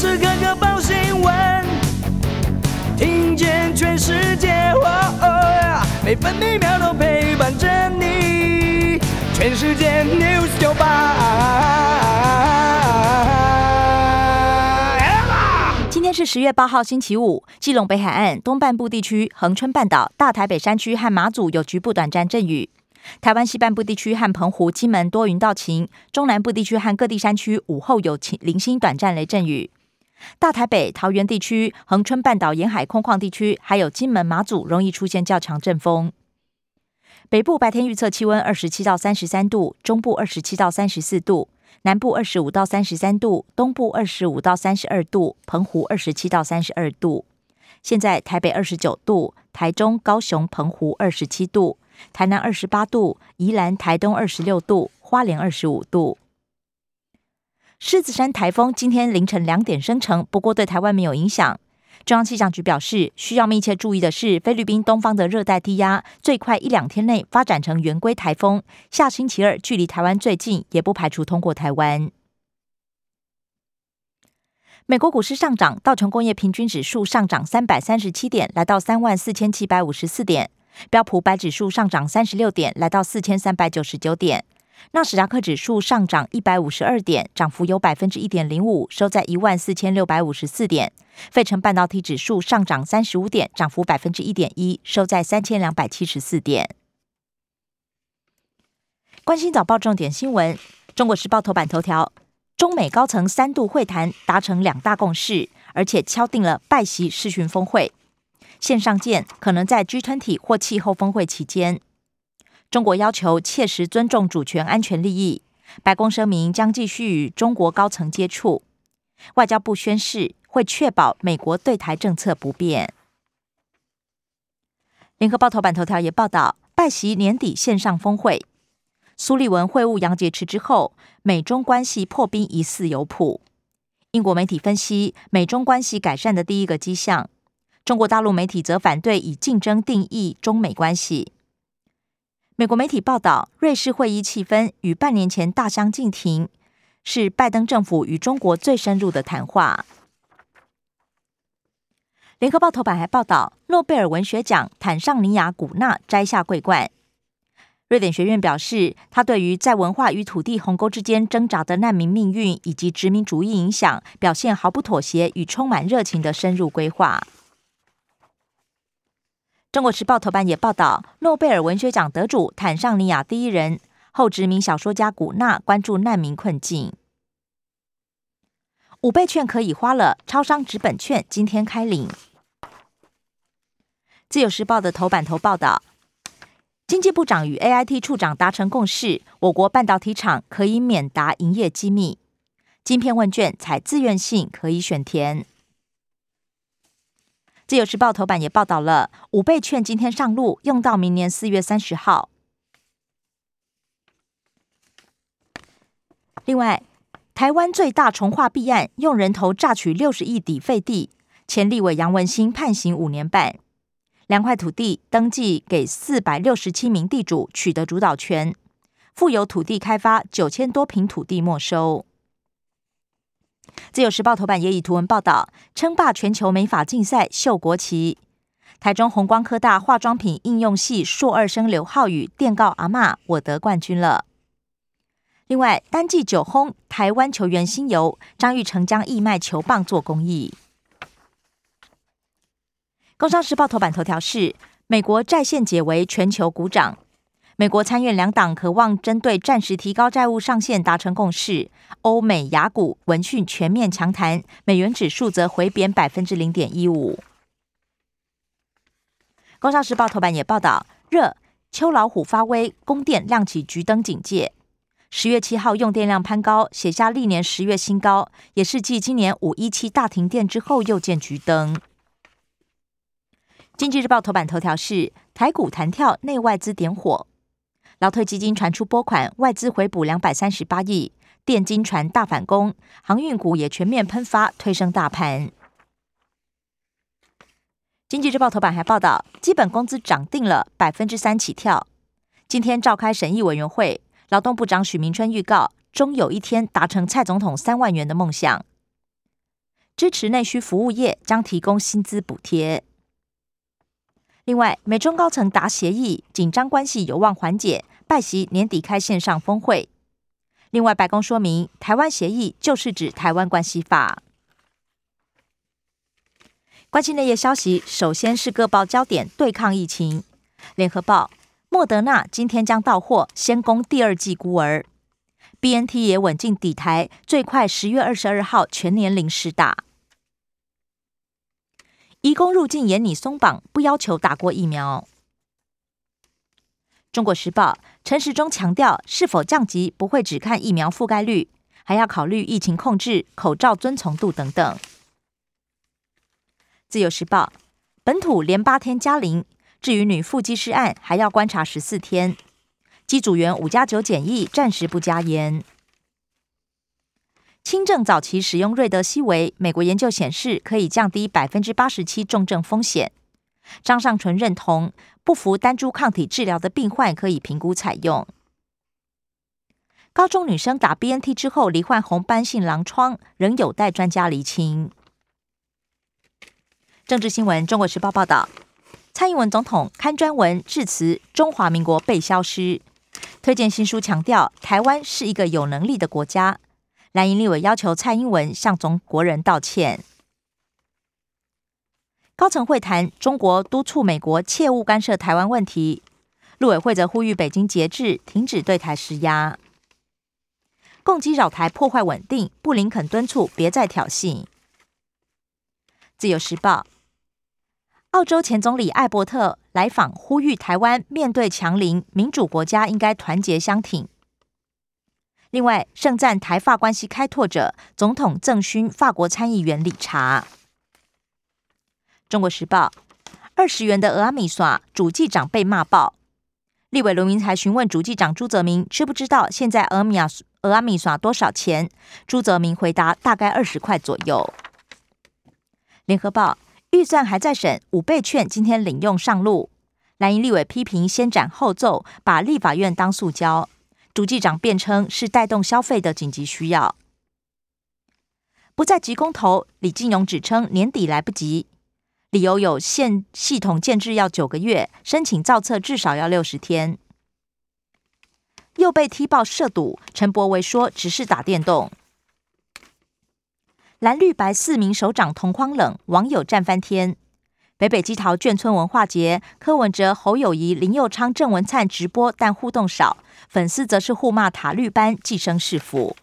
时刻刻报新闻，听见全世界，每分每秒都陪伴着你。全世界 news 九八。今天是十月八号，星期五。基隆北海岸东半部地区、恒春半岛、大台北山区和马祖有局部短暂阵雨。台湾西半部地区和澎湖、金门多云到晴，中南部地区和各地山区午后有晴零星短暂雷阵雨。大台北、桃园地区、恒春半岛沿海空旷地区，还有金门、马祖容易出现较强阵风。北部白天预测气温二十七到三十三度，中部二十七到三十四度，南部二十五到三十三度，东部二十五到三十二度，澎湖二十七到三十二度。现在台北二十九度，台中、高雄、澎湖二十七度。台南二十八度，宜兰、台东二十六度，花莲二十五度。狮子山台风今天凌晨两点生成，不过对台湾没有影响。中央气象局表示，需要密切注意的是，菲律宾东方的热带低压最快一两天内发展成圆规台风，下星期二距离台湾最近，也不排除通过台湾。美国股市上涨，道琼工业平均指数上涨三百三十七点，来到三万四千七百五十四点。标普白指数上涨三十六点，来到四千三百九十九点。纳斯达克指数上涨一百五十二点，涨幅有百分之一点零五，收在一万四千六百五十四点。费城半导体指数上涨三十五点，涨幅百分之一点一，收在三千两百七十四点。关心早报重点新闻：中国时报头版头条，中美高层三度会谈达成两大共识，而且敲定了拜习视讯峰会。线上见可能在 G20 或气候峰会期间。中国要求切实尊重主权安全利益。白宫声明将继续与中国高层接触。外交部宣誓会确保美国对台政策不变。联合报头版头条也报道，拜习年底线上峰会。苏利文会晤杨洁篪之后，美中关系破冰疑似有谱。英国媒体分析，美中关系改善的第一个迹象。中国大陆媒体则反对以竞争定义中美关系。美国媒体报道，瑞士会议气氛与半年前大相径庭，是拜登政府与中国最深入的谈话。联合报头版还报道，诺贝尔文学奖坦尚尼亚古纳摘下桂冠。瑞典学院表示，他对于在文化与土地鸿沟之间挣扎的难民命运以及殖民主义影响，表现毫不妥协与充满热情的深入规划。中国时报头版也报道，诺贝尔文学奖得主坦尚尼亚第一人后殖民小说家古纳关注难民困境。五倍券可以花了，超商纸本券今天开领。自由时报的头版头报道，经济部长与 AIT 处长达成共识，我国半导体厂可以免答营业机密，晶片问卷采自愿性，可以选填。自由时报头版也报道了五倍券今天上路，用到明年四月三十号。另外，台湾最大重化弊案，用人头榨取六十亿抵费地，前立委杨文兴判刑五年半。两块土地登记给四百六十七名地主，取得主导权，富有土地开发九千多平土地没收。自由时报头版也以图文报道，称霸全球美发竞赛秀国旗。台中红光科大化妆品应用系硕二生刘浩宇电告阿妈，我得冠军了。另外，单季九轰台湾球员新游张玉成将义卖球棒做公益。工商时报头版头条是美国在线解围，全球股涨。美国参院两党渴望针对暂时提高债务上限达成共识。欧美雅股闻讯全面强弹，美元指数则回贬百分之零点一五。工商时报头版也报道，热秋老虎发威，供电亮起橘灯警戒。十月七号用电量攀高，写下历年十月新高，也是继今年五一七大停电之后又见橘灯。经济日报头版头条是台股弹跳，内外资点火。劳退基金传出拨款，外资回补两百三十八亿，电金船大反攻，航运股也全面喷发，推升大盘。经济日报头版还报道，基本工资涨定了百分之三起跳。今天召开审议委员会，劳动部长许明春预告，终有一天达成蔡总统三万元的梦想。支持内需服务业，将提供薪资补贴。另外，美中高层达协议，紧张关系有望缓解，拜习年底开线上峰会。另外，白宫说明，台湾协议就是指台湾关系法。关心内页消息，首先是各报焦点对抗疫情。联合报，莫德纳今天将到货，先攻第二季孤儿。B N T 也稳进底台，最快十月二十二号全年零施打。移工入境严拟松绑，不要求打过疫苗。中国时报陈时中强调，是否降级不会只看疫苗覆盖率，还要考虑疫情控制、口罩遵从度等等。自由时报本土连八天加零，至于女副机师案，还要观察十四天。机组员五加九检疫暂时不加严。轻症早期使用瑞德西韦，美国研究显示可以降低百分之八十七重症风险。张尚纯认同，不服单株抗体治疗的病患可以评估采用。高中女生打 BNT 之后罹患红斑性狼疮，仍有待专家厘清。政治新闻：中国时报报道，蔡英文总统刊专文致辞：“中华民国被消失”，推荐新书强调台湾是一个有能力的国家。蓝营立委要求蔡英文向中国人道歉。高层会谈，中国督促美国切勿干涉台湾问题。陆委会则呼吁北京节制，停止对台施压。共机扰台破坏稳定，布林肯敦促别再挑衅。自由时报，澳洲前总理艾伯特来访，呼吁台湾面对强邻民主国家应该团结相挺。另外，盛赞台法关系开拓者，总统赠勋法国参议员理查。中国时报，二十元的俄阿米耍主机长被骂爆。立委卢明才询问主机长朱泽明，知不知道现在俄米亚俄阿米耍多少钱？朱泽明回答，大概二十块左右。联合报，预算还在审，五倍券今天领用上路。蓝营立委批评先斩后奏，把立法院当塑胶。主计长辩称是带动消费的紧急需要，不再急公投。李金勇指称年底来不及，理由有现系统建制要九个月，申请造册至少要六十天。又被踢爆涉赌，陈柏维说只是打电动。蓝绿白四名首长同框冷，网友战翻天。北北基桃眷村文化节，柯文哲、侯友谊、林佑昌、郑文灿直播，但互动少，粉丝则是互骂塔绿班寄生是福。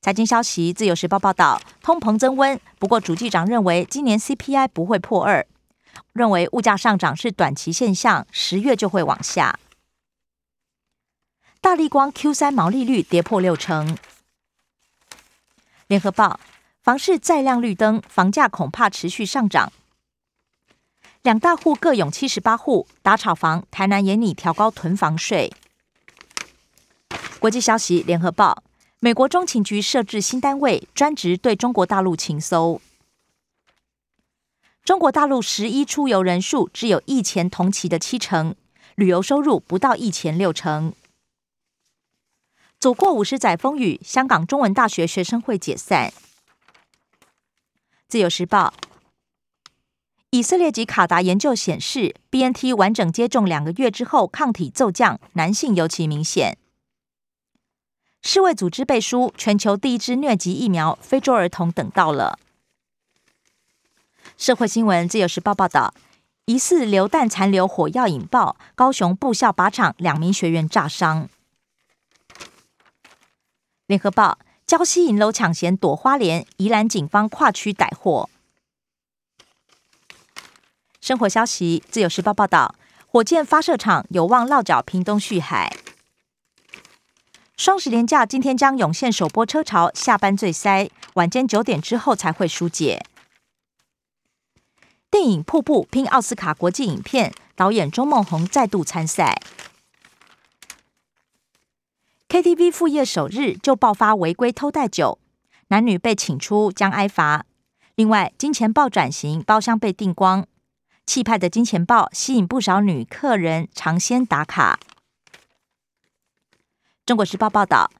财经消息，自由时报报道，通膨增温，不过主计长认为今年 CPI 不会破二，认为物价上涨是短期现象，十月就会往下。大力光 Q 三毛利率跌破六成。联合报。房市再亮绿灯，房价恐怕持续上涨。两大户各拥七十八户，打炒房。台南也拟调高囤房税。国际消息，联合报：美国中情局设置新单位，专职对中国大陆情搜。中国大陆十一出游人数只有疫前同期的七成，旅游收入不到疫前六成。走过五十载风雨，香港中文大学学生会解散。自由时报：以色列及卡达研究显示，B N T 完整接种两个月之后，抗体骤降，男性尤其明显。世卫组织背书，全球第一支疟疾疫苗，非洲儿童等到了。社会新闻：自由时报报道，疑似榴弹残留火药引爆，高雄部校靶场两名学员炸伤。联合报。礁溪银楼抢嫌躲花莲，宜兰警方跨区逮获。生活消息：自由时报报道，火箭发射场有望落脚屏东旭海。双十连假今天将涌现首波车潮，下班最塞，晚间九点之后才会疏解。电影《瀑布》拼奥斯卡国际影片，导演钟梦宏再度参赛。KTV 副业首日就爆发违规偷带酒，男女被请出将挨罚。另外，金钱豹转型，包厢被订光，气派的金钱豹吸引不少女客人尝鲜打卡。中国时报报道，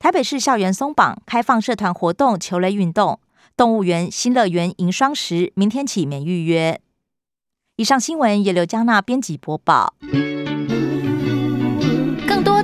台北市校园松绑，开放社团活动、球类运动，动物园新乐园迎双十，明天起免预约。以上新闻由刘嘉娜编辑播报。